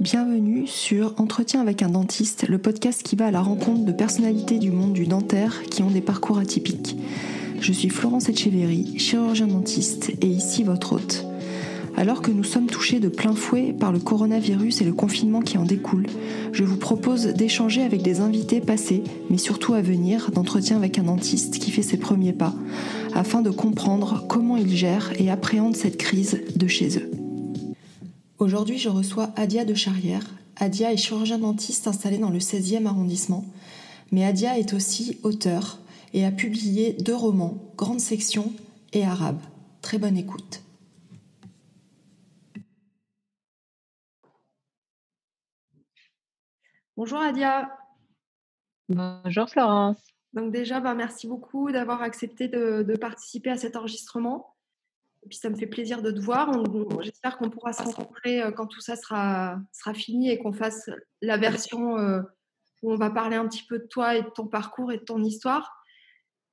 Bienvenue sur Entretien avec un dentiste, le podcast qui va à la rencontre de personnalités du monde du dentaire qui ont des parcours atypiques. Je suis Florence Etcheverry, chirurgien dentiste et ici votre hôte. Alors que nous sommes touchés de plein fouet par le coronavirus et le confinement qui en découle, je vous propose d'échanger avec des invités passés, mais surtout à venir, d'entretien avec un dentiste qui fait ses premiers pas, afin de comprendre comment ils gèrent et appréhendent cette crise de chez eux. Aujourd'hui, je reçois Adia de Charrière. Adia est chirurgien dentiste installé dans le 16e arrondissement, mais Adia est aussi auteur et a publié deux romans, Grande Section et Arabe. Très bonne écoute. Bonjour Adia. Bonjour Florence. Donc déjà, bah, merci beaucoup d'avoir accepté de, participer à cet enregistrement. Et puis ça me fait plaisir de te voir. J'espère qu'on pourra se rencontrer euh, quand tout ça sera, sera fini et qu'on fasse la version euh, où on va parler un petit peu de toi et de ton parcours et de ton histoire.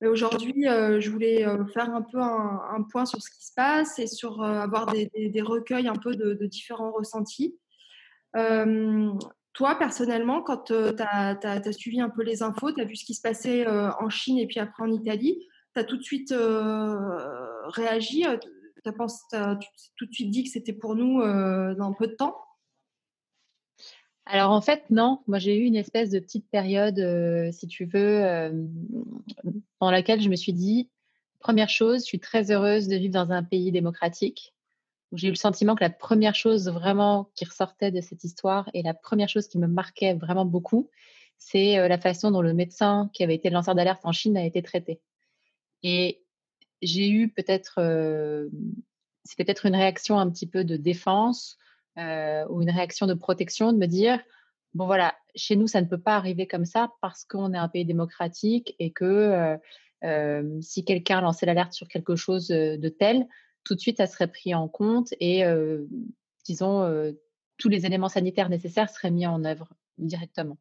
Aujourd'hui, euh, je voulais faire un peu un, point sur ce qui se passe et sur avoir des, recueils un peu de, de différents ressentis. Toi, personnellement, quand tu as, suivi un peu les infos, tu as vu ce qui se passait en Chine et puis après en Italie, tu as tout de suite réagi Tu as, tout de suite dit que c'était pour nous dans peu de temps alors en fait, non. Moi, j'ai eu une espèce de petite période, si tu veux, dans laquelle je me suis dit, première chose, je suis très heureuse de vivre dans un pays démocratique j'ai eu le sentiment que la première chose vraiment qui ressortait de cette histoire et la première chose qui me marquait vraiment beaucoup, c'est euh, la façon dont le médecin qui avait été lanceur d'alerte en Chine a été traité. Et j'ai eu peut-être, euh, peut-être une réaction un petit peu de défense euh, ou une réaction de protection de me dire, bon voilà, chez nous ça ne peut pas arriver comme ça parce qu'on est un pays démocratique et que si quelqu'un lançait l'alerte sur quelque chose de tel, tout de suite, ça serait pris en compte et, disons, tous les éléments sanitaires nécessaires seraient mis en œuvre directement.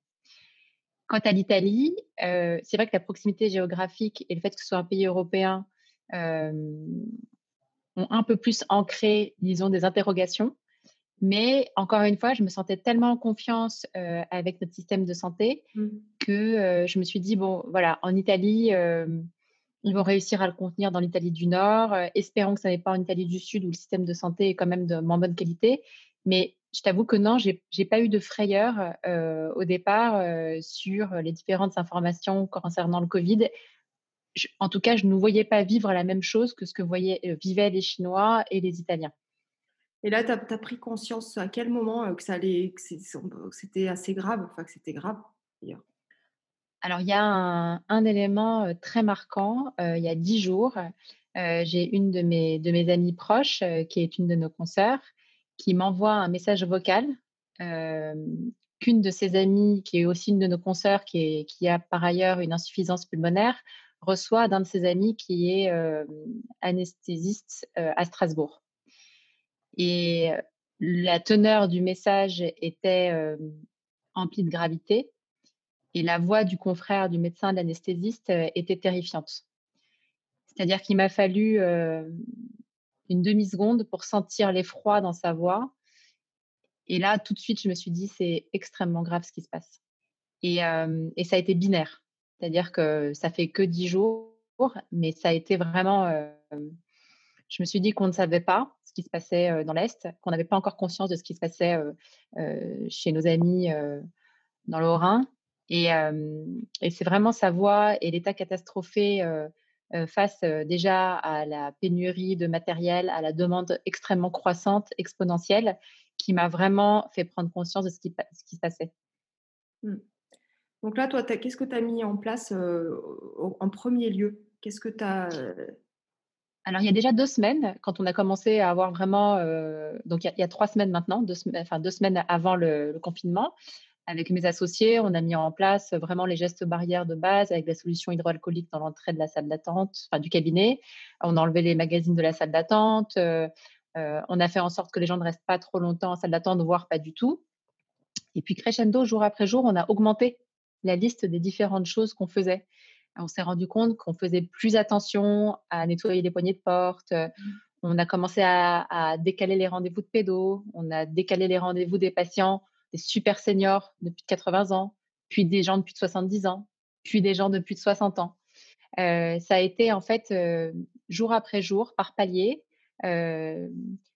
Quant à l'Italie, c'est vrai que la proximité géographique et le fait que ce soit un pays européen ont un peu plus ancré, disons, des interrogations. Mais encore une fois, je me sentais tellement en confiance avec notre système de santé mmh. que je me suis dit, bon, voilà, en Italie, ils vont réussir à le contenir dans l'Italie du Nord. Euh, espérons que ça n'est pas en Italie du Sud où le système de santé est quand même de moins bonne qualité. Mais je t'avoue que non, j'ai n'ai pas eu de frayeur euh, au départ euh, sur les différentes informations concernant le Covid. En tout cas, je ne voyais pas vivre la même chose que ce que voyaient, vivaient les Chinois et les Italiens. Et là, tu as, pris conscience à quel moment que ça allait, que c'était assez grave, enfin que c'était grave d'ailleurs? Alors, il y a un, élément très marquant. il y a dix jours, j'ai une de mes, de mes amies proches, qui est une de nos consoeurs, qui m'envoie un message vocal qu'une de ses amies, qui est aussi une de nos consoeurs, qui, qui a par ailleurs une insuffisance pulmonaire, reçoit d'un de ses amis qui est anesthésiste à Strasbourg. Et la teneur du message était emplie de gravité et la voix du confrère du médecin, de l'anesthésiste, euh, était terrifiante. C'est-à-dire qu'il m'a fallu euh, une demi-seconde pour sentir l'effroi dans sa voix. Et là, tout de suite, je me suis dit, c'est extrêmement grave ce qui se passe. Et, euh, et ça a été binaire. C'est-à-dire que ça fait que dix jours, mais ça a été vraiment... je me suis dit qu'on ne savait pas ce qui se passait dans l'Est, qu'on n'avait pas encore conscience de ce qui se passait chez nos amis dans le Haut-Rhin et, c'est vraiment sa voix et l'état catastrophé face déjà à la pénurie de matériel, à la demande extrêmement croissante, exponentielle, qui m'a vraiment fait prendre conscience de ce qui, se passait. Mmh. Donc là, toi, qu'est-ce que tu as mis en place en premier lieu? Qu'est-ce que tu as alors, il y a déjà deux semaines, quand on a commencé à avoir vraiment, donc il y, a, trois semaines maintenant, enfin deux semaines avant le confinement, avec mes associés, on a mis en place vraiment les gestes barrières de base avec la solution hydroalcoolique dans l'entrée de la salle d'attente, enfin du cabinet. On a enlevé les magazines de la salle d'attente. Euh, euh, on a fait en sorte que les gens ne restent pas trop longtemps en salle d'attente, voire pas du tout. Et puis crescendo, jour après jour, on a augmenté la liste des différentes choses qu'on faisait. On s'est rendu compte qu'on faisait plus attention à nettoyer les poignées de porte. on a commencé à, décaler les rendez-vous de pédo, on a décalé les rendez-vous des patients, des super seniors depuis 80 ans, puis des gens depuis 70 ans, puis des gens depuis 60 ans. Euh, ça a été en fait euh, jour après jour, par palier, euh,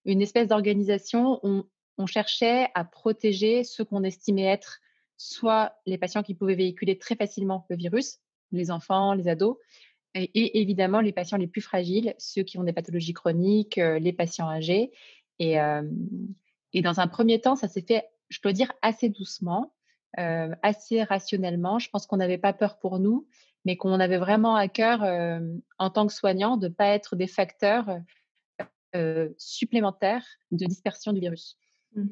une espèce d'organisation. On, on cherchait à protéger ceux qu'on estimait être soit les patients qui pouvaient véhiculer très facilement le virus, les enfants, les ados, et, évidemment les patients les plus fragiles, ceux qui ont des pathologies chroniques, euh, les patients âgés. Et, euh, et, dans un premier temps, ça s'est fait, je peux dire, assez doucement, euh, assez rationnellement. Je pense qu'on n'avait pas peur pour nous, mais qu'on avait vraiment à cœur, en tant que soignant, de ne pas être des facteurs supplémentaires de dispersion du virus. Mmh.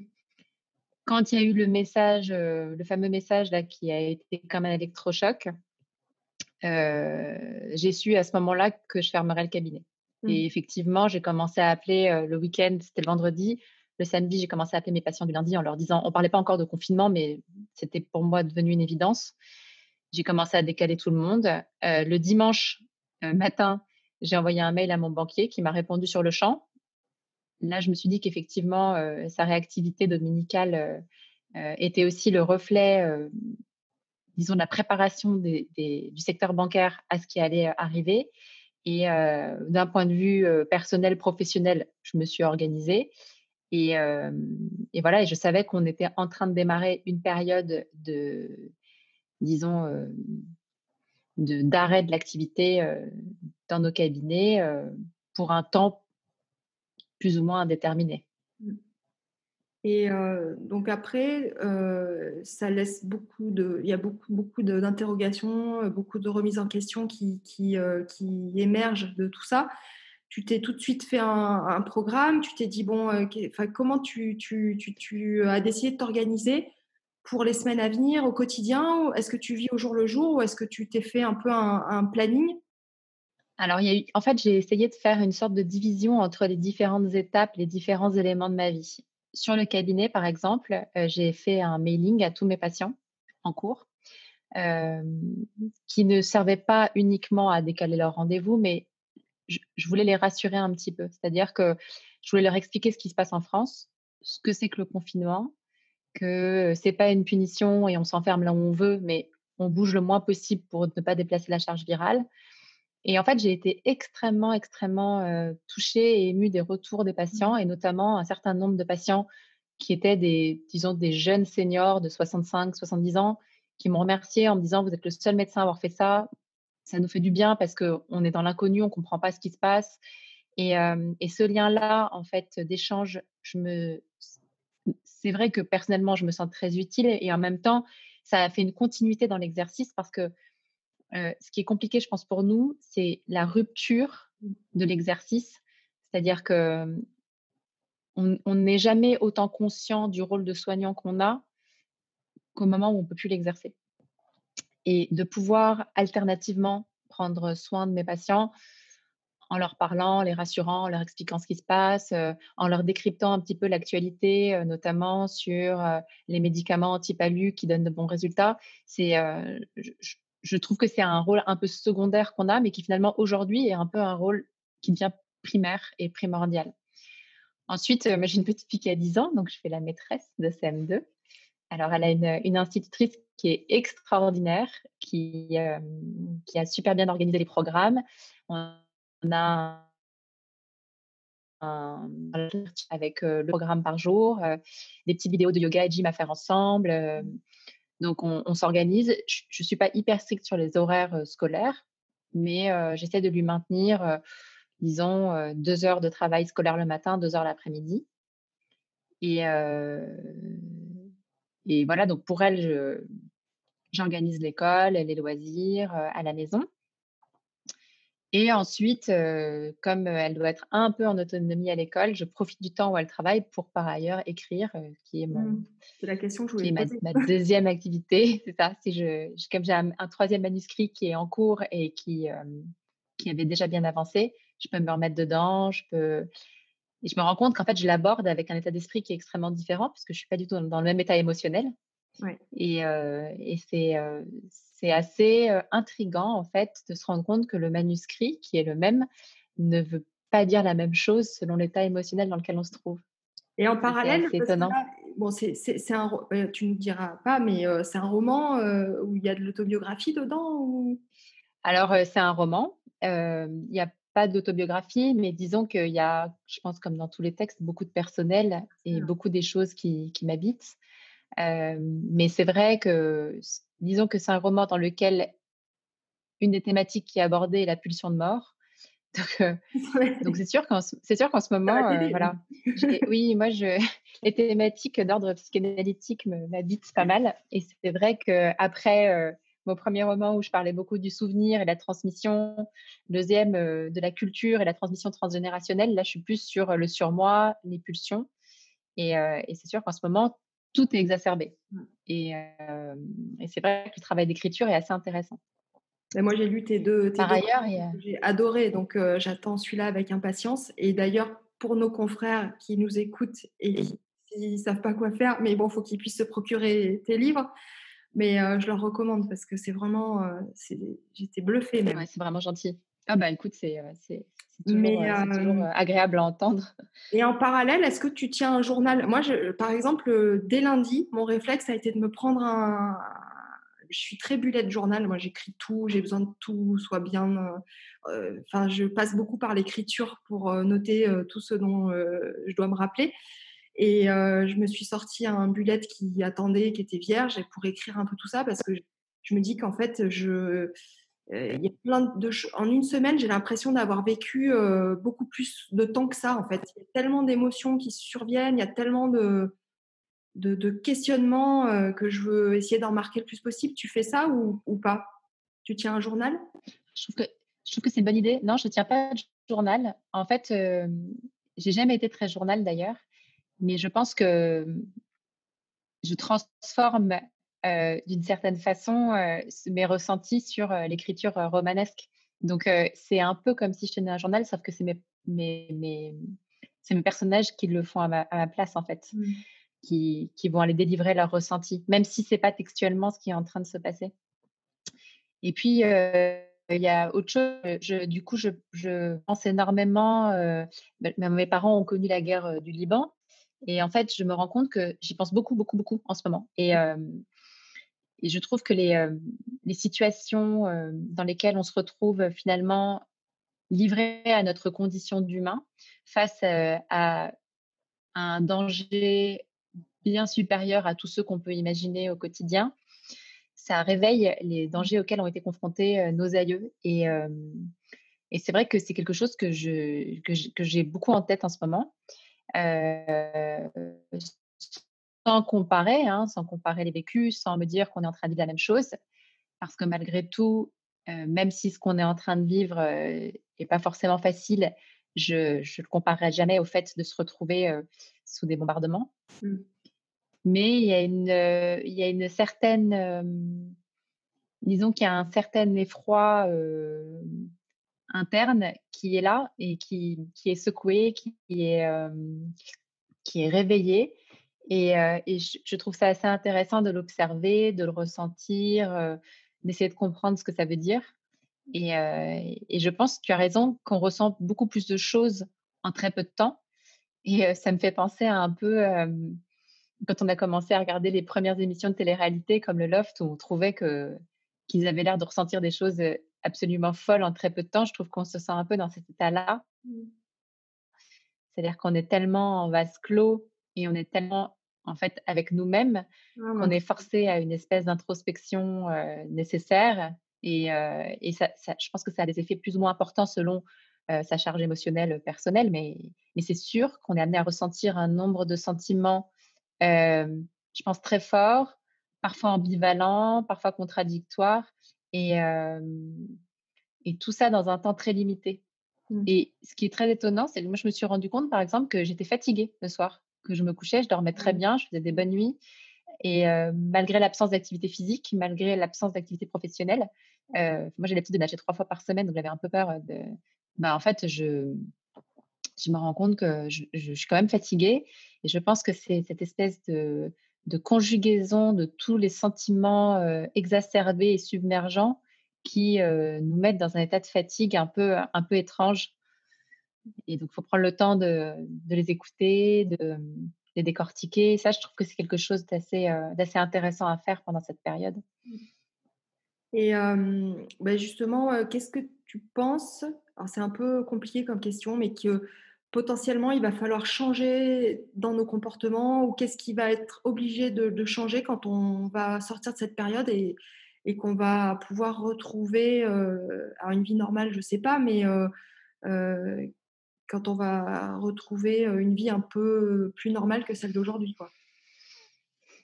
Quand il y a eu le message, le fameux message là qui a été comme un électrochoc, j'ai su à ce moment-là que je fermerais le cabinet. Mmh. Et effectivement, j'ai commencé à appeler le week-end, c'était le vendredi. Le samedi, j'ai commencé à appeler mes patients du lundi en leur disant, on ne parlait pas encore de confinement, mais c'était pour moi devenu une évidence. J'ai commencé à décaler tout le monde. le dimanche matin, j'ai envoyé un mail à mon banquier qui m'a répondu sur le champ. Là, je me suis dit qu'effectivement, sa réactivité dominicale était aussi le reflet disons, la préparation du secteur bancaire à ce qui allait euh, arriver. Et euh, d'un point de vue euh, personnel, professionnel, je me suis organisée. Et, voilà, je savais qu'on était en train de démarrer une période de, disons, d'arrêt de, l'activité dans nos cabinets pour un temps plus ou moins indéterminé. Mmh. Et donc après, ça laisse beaucoup de, il y a beaucoup, beaucoup d'interrogations, beaucoup de remises en question qui, qui, émergent de tout ça. Tu t'es tout de suite fait un, programme, tu t'es dit, bon, enfin, comment tu, tu, tu, as décidé de t'organiser pour les semaines à venir, au quotidien? Est-ce que tu vis au jour le jour ou est-ce que tu t'es fait un peu un planning? Alors, en fait, j'ai essayé de faire une sorte de division entre les différentes étapes, les différents éléments de ma vie sur le cabinet, par exemple, j'ai fait un mailing à tous mes patients en cours qui ne servait pas uniquement à décaler leur rendez-vous, mais je, voulais les rassurer un petit peu. C'est-à-dire que je voulais leur expliquer ce qui se passe en France, ce que c'est que le confinement, que c'est pas une punition et on s'enferme là où on veut, mais on bouge le moins possible pour ne pas déplacer la charge virale. Et en fait, j'ai été extrêmement, extrêmement touchée et émue des retours des mmh. patients, et notamment un certain nombre de patients qui étaient des, disons, des jeunes seniors de 65, 70 ans, qui m'ont remercié en me disant, vous êtes le seul médecin à avoir fait ça. Ça nous fait du bien parce qu'on est dans l'inconnu, on ne comprend pas ce qui se passe. Et, et ce lien-là, en fait, d'échange, je me... c'est vrai que personnellement, je me sens très utile et en même temps, ça a fait une continuité dans l'exercice parce que ce qui est compliqué, je pense, pour nous, c'est la rupture de l'exercice. C'est-à-dire que on n'est jamais autant conscient du rôle de soignant qu'on a qu'au moment où on ne peut plus l'exercer. Et de pouvoir alternativement prendre soin de mes patients en leur parlant, les rassurant, en leur expliquant ce qui se passe, en leur décryptant un petit peu l'actualité, notamment sur les médicaments anti-palu qui donnent de bons résultats. C'est, trouve que c'est un rôle un peu secondaire qu'on a, mais qui finalement aujourd'hui est un peu un rôle qui devient primaire et primordial. Ensuite, euh, j'ai une petite fille qui a 10 ans, donc je fais la maîtresse de CM2. Alors, elle a une, institutrice qui est extraordinaire, qui, euh, qui a super bien organisé les programmes. On a un, avec euh, le programme par jour, des petites vidéos de yoga et gym à faire ensemble. Donc, on, s'organise. Je ne suis pas hyper stricte sur les horaires scolaires, mais j'essaie de lui maintenir, disons, deux heures de travail scolaire le matin, deux heures l'après-midi. Et, et voilà, donc pour elle, j'organise l'école, les loisirs à la maison. Et ensuite, comme elle doit être un peu en autonomie à l'école, je profite du temps où elle travaille pour par ailleurs écrire, qui est mon, mmh. la question que je voulais ma, deuxième activité. C'est ça. Si je, comme j'ai un, troisième manuscrit qui est en cours et qui, qui avait déjà bien avancé, je peux me remettre dedans. Je peux et je me rends compte qu'en fait, je l'aborde avec un état d'esprit qui est extrêmement différent puisque je suis pas du tout dans le même état émotionnel. Et, et c'est c'est assez intrigant en fait de se rendre compte que le manuscrit qui est le même ne veut pas dire la même chose selon l'état émotionnel dans lequel on se trouve. Et en parallèle, c'est étonnant. bon, c'est, un, euh, tu ne diras pas, mais euh, c'est un roman euh, où il y a de l'autobiographie dedans ou... Alors, c'est un roman. Il n'y a pas d'autobiographie, mais disons qu'il y a, je pense, comme dans tous les textes, beaucoup de personnel et beaucoup des choses qui, qui m'habitent. Mais c'est vrai que, disons que c'est un roman dans lequel une des thématiques qui est abordée est la pulsion de mort. Donc, donc c'est sûr qu'en c'est sûr qu'en ce moment, voilà. Oui, moi, je, les thématiques d'ordre psychanalytique m'habitent pas mal. Et c'est vrai que après mon premier roman où je parlais beaucoup du souvenir et la transmission, deuxième de la culture et la transmission transgénérationnelle, là, je suis plus sur le surmoi, les pulsions. Et, et c'est sûr qu'en ce moment, tout est exacerbé. Mmh. Et, et c'est vrai que le travail d'écriture est assez intéressant moi, j'ai lu tes deux. Par ailleurs, j'ai adoré, donc j'attends celui-là avec impatience. Et d'ailleurs, pour nos confrères qui nous écoutent et qui ne savent pas quoi faire, mais bon, faut qu'ils puissent se procurer tes livres. Mais je leur recommande parce que c'est vraiment, j'étais bluffée. c'est vraiment gentil. Ah bah écoute, c'est toujours, toujours, agréable à entendre. Et en parallèle, est-ce que tu tiens un journal? Moi, je, par exemple, dès lundi, mon réflexe a été de me prendre un, je suis très bullet journal. Moi, j'écris tout. J'ai besoin de tout soit bien. Euh, euh, enfin, je passe beaucoup par l'écriture pour euh, noter tout ce dont je dois me rappeler. Et je me suis sorti un bullet qui attendait, qui était vierge, pour écrire un peu tout ça, parce que je me dis qu'en fait, je, il y a plein de en une semaine, j'ai l'impression d'avoir vécu beaucoup plus de temps que ça. En fait, il y a tellement d'émotions qui surviennent, il y a tellement de de, questionnement euh, que je veux essayer d'en marquer le plus possible. Tu fais ça ou, pas? Tu tiens un journal? Je trouve, que, c'est une bonne idée. Non, je ne tiens pas de journal. En fait, euh, j'ai jamais été très journal d'ailleurs, mais je pense que je transforme euh, d'une certaine façon mes ressentis sur l'écriture romanesque. Donc, c'est un peu comme si je tenais un journal, sauf que c'est mes, mes, mes, mes personnages qui le font à ma, place, en fait. Mmh qui, vont aller délivrer leurs ressentis, même si ce n'est pas textuellement ce qui est en train de se passer. Et puis, euh, il y a autre chose. Je, du coup, je, pense énormément. Euh, bah, mes parents ont connu la guerre euh, du Liban. Et en fait, je me rends compte que j'y pense beaucoup, beaucoup, beaucoup en ce moment. Et, et je trouve que les, les situations dans lesquelles on se retrouve finalement livré à notre condition d'humain face à un danger bien supérieur à tous ceux qu'on peut imaginer au quotidien. Ça réveille les dangers auxquels ont été confrontés euh, nos aïeux. Et, euh, c'est vrai que c'est quelque chose que, j'ai beaucoup en tête en ce moment. Euh, sans comparer, hein, sans comparer les vécus, sans me dire qu'on est en train de vivre la même chose. Parce que malgré tout, même si ce qu'on est en train de vivre n'est pas forcément facile, je ne le comparerai jamais au fait de se retrouver sous des bombardements. Mmh mais il y a une, euh, il y a une certaine, euh, disons qu'il y a un certain effroi euh, interne qui est là et qui, qui est secoué, qui est, qui est réveillé. Et, et je, trouve ça assez intéressant de l'observer, de le ressentir, d'essayer de comprendre ce que ça veut dire. Et, et je pense, tu as raison, qu'on ressent beaucoup plus de choses en très peu de temps. Et ça me fait penser à un peu quand on a commencé à regarder les premières émissions de télé-réalité comme le Loft, où on trouvait que qu'ils avaient l'air de ressentir des choses absolument folles en très peu de temps, je trouve qu'on se sent un peu dans cet état-là. Mmh. C'est-à-dire qu'on est tellement en vase clos et on est tellement en fait avec nous-mêmes qu'on est forcé à une espèce d'introspection nécessaire. Et, et ça, je pense que ça a des effets plus ou moins importants selon sa charge émotionnelle personnelle, mais, mais c'est sûr qu'on est amené à ressentir un nombre de sentiments je pense très fort, parfois ambivalent, parfois contradictoire, et, et tout ça dans un temps très limité. Mmh. Et ce qui est très étonnant, c'est que moi, je me suis rendu compte, par exemple, que j'étais fatiguée le soir, que je me couchais, je dormais très mmh. bien, je faisais des bonnes nuits. Et malgré l'absence d'activité physique, malgré l'absence d'activité professionnelle, moi j'ai l'habitude de nager trois fois par semaine, donc j'avais un peu peur de. Bah, en fait, je, je me rends compte que je, suis quand même fatiguée. Et je pense que c'est cette espèce de, conjugaison de tous les sentiments euh, exacerbés et submergents qui euh, nous mettent dans un état de fatigue un peu, un peu étrange. Et donc, il faut prendre le temps de, les écouter, de, les décortiquer. ça, je trouve que c'est quelque chose d'assez d'assez intéressant à faire pendant cette période. Et bah, justement, qu'est-ce que tu penses? C'est un peu compliqué comme question, mais que potentiellement, il va falloir changer dans nos comportements ou qu'est-ce qui va être obligé de, changer quand on va sortir de cette période et, et qu'on va pouvoir retrouver une vie normale, je ne sais pas, mais quand on va retrouver une vie un peu plus normale que celle d'aujourd'hui. Quoi.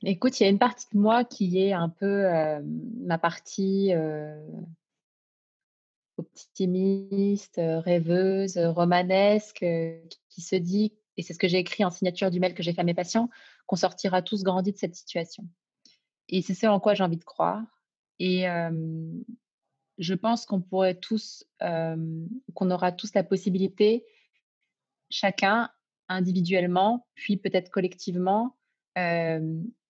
Écoute, il y a une partie de moi qui est un peu ma partie optimiste, rêveuse, romanesque, qui se dit, et c'est ce que j'ai écrit en signature du mail que j'ai fait à mes patients, qu'on sortira tous grandis de cette situation. Et c'est ce en quoi j'ai envie de croire. Et je pense qu'on pourrait tous, qu'on aura tous la possibilité, chacun individuellement, puis peut-être collectivement,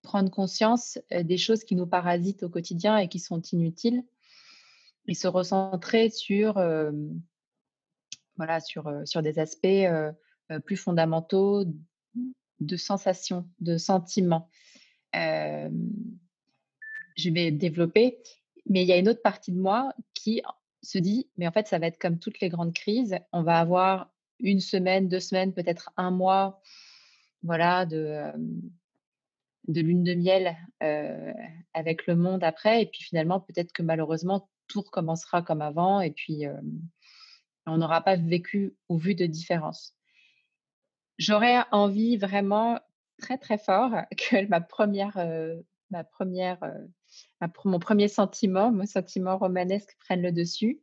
prendre conscience des choses qui nous parasitent au quotidien et qui sont inutiles et se recentrer sur, voilà, sur, sur des aspects plus fondamentaux de sensations, de sentiments. je vais développer, mais il y a une autre partie de moi qui se dit, mais en fait, ça va être comme toutes les grandes crises. On va avoir une semaine, deux semaines, peut-être un mois, voilà, de, de lune de miel avec le monde après. Et puis finalement, peut-être que malheureusement, tout recommencera comme avant et puis on n'aura pas vécu ou vu de différence. J'aurais envie vraiment très très fort que ma première, ma première, mon premier sentiment, mon sentiment romanesque prenne le dessus.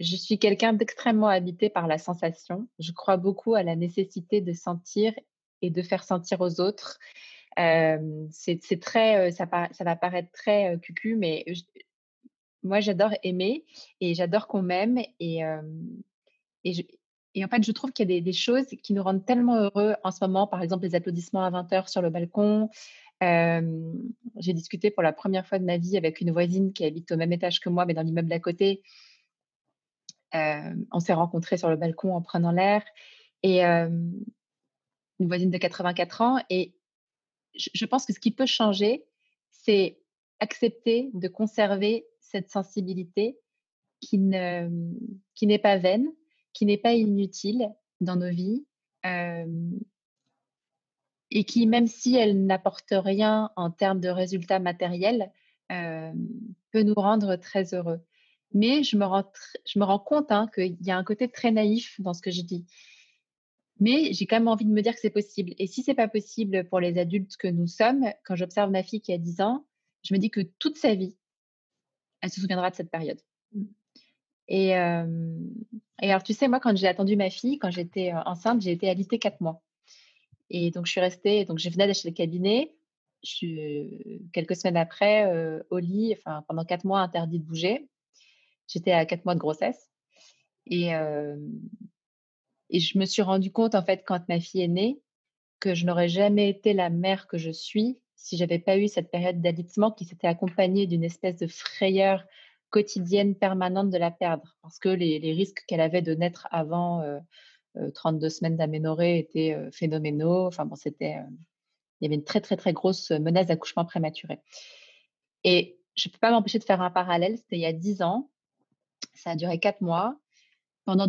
Je suis quelqu'un d'extrêmement habité par la sensation. Je crois beaucoup à la nécessité de sentir et de faire sentir aux autres. c'est très, ça, va paraître très cucu, mais moi, j'adore aimer et j'adore qu'on m'aime. Et, et, en fait, je trouve qu'il y a des, choses qui nous rendent tellement heureux en ce moment. Par exemple, les applaudissements à 20h sur le balcon. J'ai discuté pour la première fois de ma vie avec une voisine qui habite au même étage que moi, mais dans l'immeuble d'à côté. On s'est rencontrés sur le balcon en prenant l'air. Et une voisine de 84 ans. Et je pense que ce qui peut changer, c'est accepter de conserver cette sensibilité qui ne qui n'est pas vaine, qui n'est pas inutile dans nos vies et qui, même si elle n'apporte rien en termes de résultats matériels, peut nous rendre très heureux. Mais je me rends, je me rends compte hein, qu'il y a un côté très naïf dans ce que je dis. Mais j'ai quand même envie de me dire que c'est possible. Et si c'est pas possible pour les adultes que nous sommes, quand j'observe ma fille qui a 10 ans, je me dis que toute sa vie, elle se souviendra de cette période. Mmh. Et, et alors, tu sais, moi, quand j'ai attendu ma fille, quand j'étais enceinte, j'ai été alitée quatre mois. Et donc, je suis restée, donc je venais d'acheter le cabinet. Je suis, quelques semaines après, au lit, enfin, pendant quatre mois, interdit de bouger. J'étais à quatre mois de grossesse. Et, je me suis rendu compte, en fait, quand ma fille est née, que je n'aurais jamais été la mère que je suis si j'avais pas eu cette période d'alitement qui s'était accompagnée d'une espèce de frayeur quotidienne permanente de la perdre, parce que les, risques qu'elle avait de naître avant 32 euh, euh, semaines d'aménorrhée étaient phénoménaux. Enfin bon, c'était, il y avait une très très très grosse menace d'accouchement prématuré. Et je ne peux pas m'empêcher de faire un parallèle. C'était il y a 10 ans. Ça a duré 4 mois. Pendant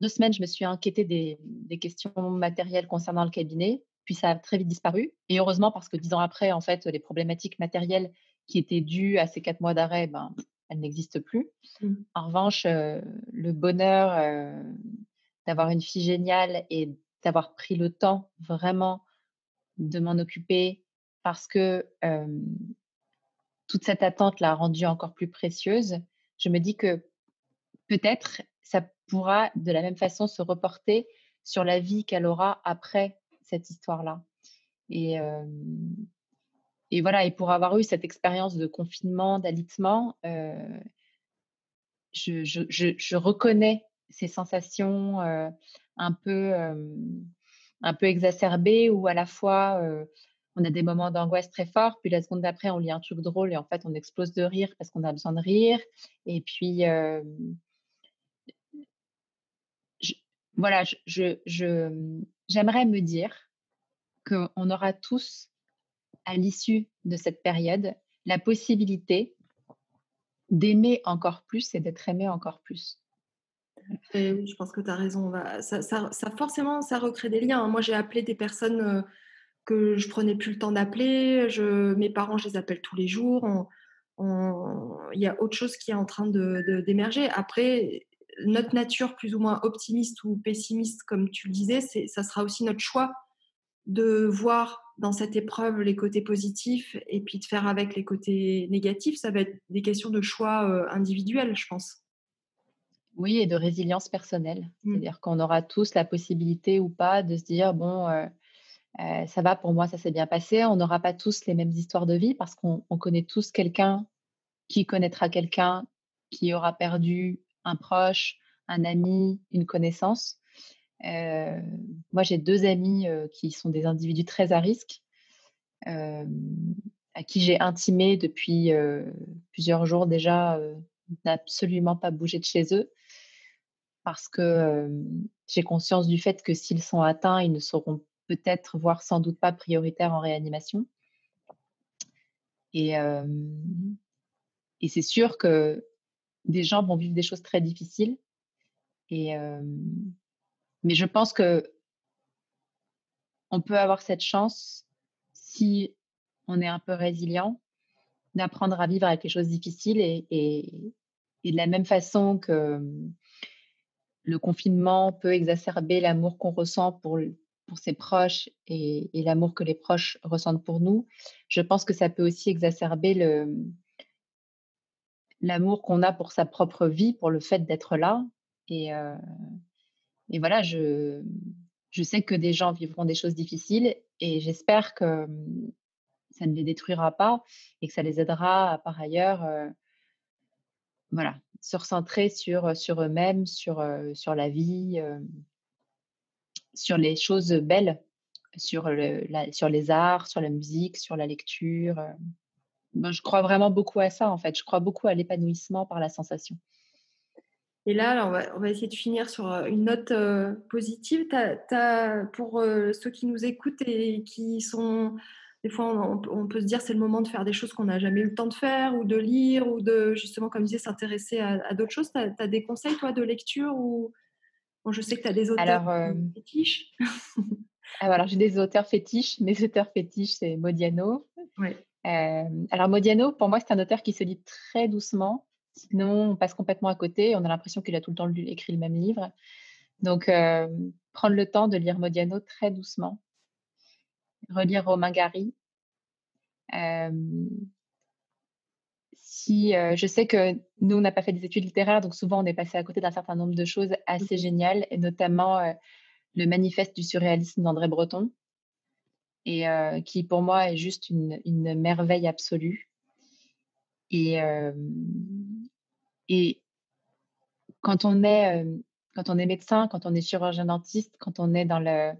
deux semaines, je me suis inquiétée des, des questions matérielles concernant le cabinet puis ça a très vite disparu. Et heureusement, parce que dix ans après, en fait, les problématiques matérielles qui étaient dues à ces quatre mois d'arrêt, ben, elles n'existent plus. Mmh. En revanche, euh, le bonheur euh, d'avoir une fille géniale et d'avoir pris le temps vraiment de m'en occuper parce que toute cette attente l'a rendue encore plus précieuse, je me dis que peut-être ça pourra de la même façon se reporter sur la vie qu'elle aura après cette histoire-là. Et, voilà, et pour avoir eu cette expérience de confinement, d'alitement, je, reconnais ces sensations un peu un peu exacerbées où à la fois on a des moments d'angoisse très forts, puis la seconde d'après on lit un truc drôle et en fait on explose de rire parce qu'on a besoin de rire. Et puis voilà, je, j'aimerais me dire qu'on aura tous, à l'issue de cette période, la possibilité d'aimer encore plus et d'être aimé encore plus. oui, je pense que tu as raison. Ça, ça, forcément, ça recrée des liens. Moi, j'ai appelé des personnes euh, que je prenais plus le temps d'appeler. Je, mes parents, je les appelle tous les jours. Il y a autre chose qui est en train de, d'émerger. Après, notre nature plus ou moins optimiste ou pessimiste, comme tu le disais, ça sera aussi notre choix de voir dans cette épreuve les côtés positifs et puis de faire avec les côtés négatifs. Ça va être des questions de choix euh, individuels, je pense. Oui, et de résilience personnelle. Mmh. C'est-à-dire qu'on aura tous la possibilité ou pas de se dire, bon, euh, ça va pour moi, ça s'est bien passé. On n'aura pas tous les mêmes histoires de vie parce qu'on connaît tous quelqu'un qui connaîtra quelqu'un qui aura perdu un proche, un ami, une connaissance. Moi, j'ai deux amis qui sont des individus très à risque, à qui j'ai intimé depuis plusieurs jours déjà, n'absolument pas bouger de chez eux, parce que j'ai conscience du fait que s'ils sont atteints, ils ne seront peut-être, voire sans doute pas prioritaires en réanimation. Et, c'est sûr que des gens vont vivre des choses très difficiles. Mais je pense que on peut avoir cette chance si on est un peu résilient d'apprendre à vivre avec les choses difficiles et, de la même façon que le confinement peut exacerber l'amour qu'on ressent pour, pour ses proches et, l'amour que les proches ressentent pour nous, je pense que ça peut aussi exacerber l'amour qu'on a pour sa propre vie, pour le fait d'être là. Et, euh, voilà, je, sais que des gens vivront des choses difficiles et j'espère que mmh, ça ne les détruira pas et que ça les aidera par ailleurs, euh, voilà, se recentrer sur, eux-mêmes, sur, euh, sur la vie, euh, sur les choses belles, sur, le, sur les arts, sur la musique, sur la lecture. Ben, je crois vraiment beaucoup à ça en fait. Je crois beaucoup à l'épanouissement par la sensation. Et là, on, va, on, va, essayer de finir sur euh, une note euh, positive. pour euh, ceux qui nous écoutent et qui sont... Des fois, on, peut se dire c'est le moment de faire des choses qu'on n'a jamais eu le temps de faire, ou de lire, ou de, justement, comme je disais, s'intéresser à, d'autres choses. Tu as, des conseils, toi, de lecture ou... Bon, je sais que tu as des auteurs fétiches. Ah, alors, j'ai des auteurs fétiches. Mes auteurs fétiches, c'est Modiano. alors, Modiano, pour moi, c'est un auteur qui se lit très doucement Sinon, on passe complètement à côté. On a l'impression qu'il a tout le temps écrit le même livre. Donc, euh, prendre le temps de lire Modiano très doucement. Relire Romain Gary. Euh, si, euh, je sais que nous, on n'a pas fait des études littéraires, donc souvent on est passé à côté d'un certain nombre de choses assez géniales, et notamment le manifeste du surréalisme d'André Breton, et qui pour moi est juste une, une merveille absolue. Et, et quand on est, quand on est médecin, quand on est chirurgien dentiste, quand on est dans le,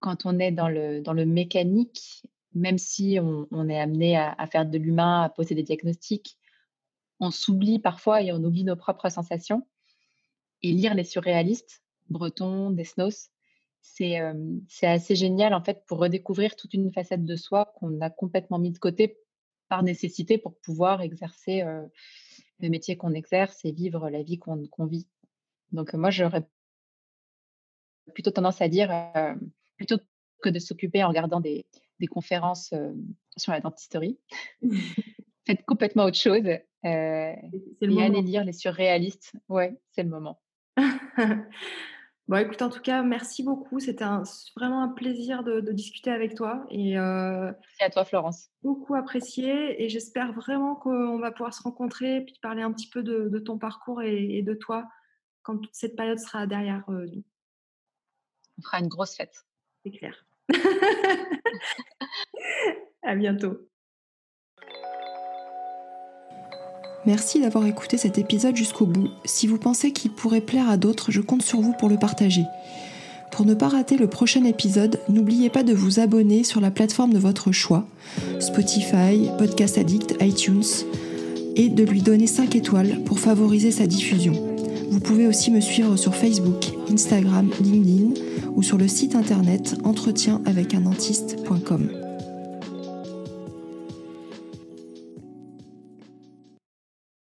quand on est dans le, dans le mécanique, même si on, est amené à, faire de l'humain, à poser des diagnostics, on s'oublie parfois et on oublie nos propres sensations. Et lire les surréalistes, Breton, Desnos, c'est c'est assez génial en fait pour redécouvrir toute une facette de soi qu'on a complètement mis de côté par nécessité pour pouvoir exercer le métier qu'on exerce et vivre la vie qu'on vit. Donc moi, j'aurais plutôt tendance à dire, plutôt que de s'occuper en regardant des, conférences sur la dentisterie, faites complètement autre chose et allez lire les surréalistes. Ouais, c'est le moment. Bon, écoute, en tout cas, merci beaucoup. C'était vraiment un plaisir de, discuter avec toi. Et, euh, merci à toi, Florence. Beaucoup apprécié. Et j'espère vraiment qu'on va pouvoir se rencontrer puis parler un petit peu de, ton parcours et, de toi quand toute cette période sera derrière euh, nous. On fera une grosse fête. C'est clair. À bientôt. Merci d'avoir écouté cet épisode jusqu'au bout. Si vous pensez qu'il pourrait plaire à d'autres, je compte sur vous pour le partager. Pour ne pas rater le prochain épisode, n'oubliez pas de vous abonner sur la plateforme de votre choix, Spotify, Podcast Addict, iTunes, et de lui donner 5 étoiles pour favoriser sa diffusion. Vous pouvez aussi me suivre sur Facebook, Instagram, LinkedIn ou sur le site internet entretien avec un dentiste.com.